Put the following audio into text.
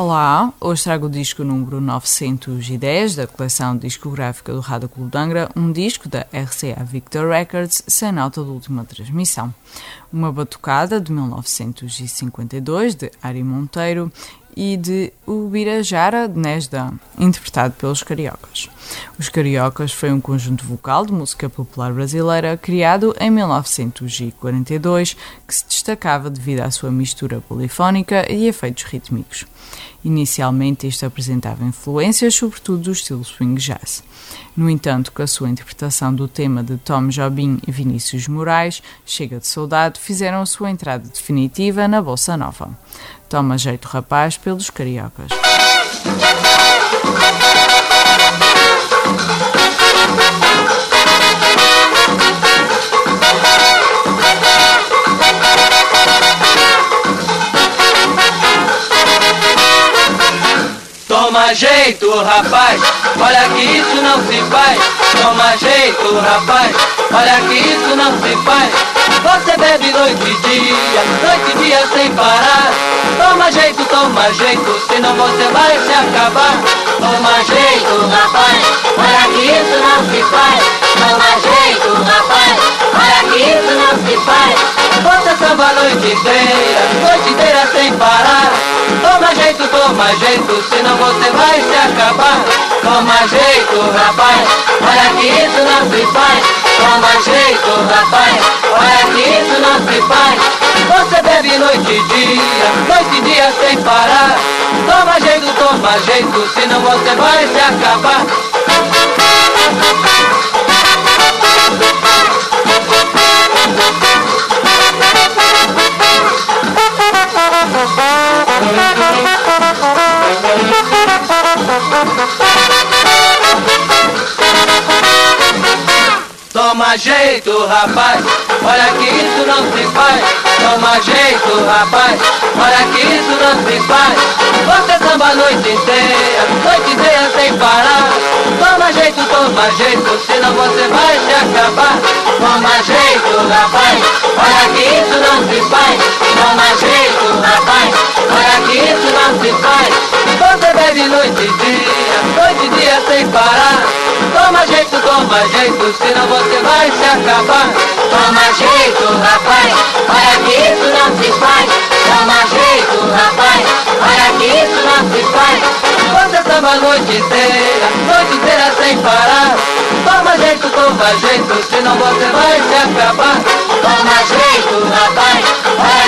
Olá, hoje trago o disco número 910 da coleção discográfica do Rádio Clube de Angra, um disco da RCA Victor Records sem nota de última transmissão. Uma batucada de 1952 de Ari Monteiro e de Ubirajara Nesda, interpretado pelos Cariocas. Os Cariocas foi um conjunto vocal de música popular brasileira criado em 1942 que se destacava devido à sua mistura polifónica e efeitos rítmicos. Inicialmente, isto apresentava influências, sobretudo do estilo swing jazz. No entanto, com a sua interpretação do tema de Tom Jobim e Vinícius Moraes, Chega de Saudade, fizeram a sua entrada definitiva na Bolsa Nova. Toma jeito rapaz pelos cariocas. Toma jeito, rapaz, olha que isso não se faz. Toma jeito, rapaz, olha que isso não se faz. Você bebe noite e dia, noite e dia sem parar. Toma jeito, toma jeito, senão você vai se acabar. Toma jeito, rapaz, olha que isso não se faz. Toma jeito, rapaz, olha que isso não se faz. Você samba a noite inteira, noite inteira sem parar. Toma jeito, toma jeito, senão você vai se acabar. Toma jeito, rapaz, olha que isso não se faz. Toma jeito, rapaz, se faz. Você bebe noite e dia, noite e dia sem parar. Toma jeito, toma jeito, senão você vai se acabar. Toma jeito, rapaz, olha que isso não se faz. Toma jeito, rapaz, olha que isso não se faz. Você samba a noite inteira, noite inteira sem parar. Toma jeito, toma jeito, senão você vai se acabar. Toma jeito, rapaz, olha que toma jeito, senão você vai se acabar. Toma jeito, rapaz, olha que isso não se faz. Toma jeito, rapaz, olha que isso não se faz. Você samba a noite inteira, noite inteira sem parar. Toma jeito, toma jeito, senão você vai se acabar. Toma jeito, rapaz, olha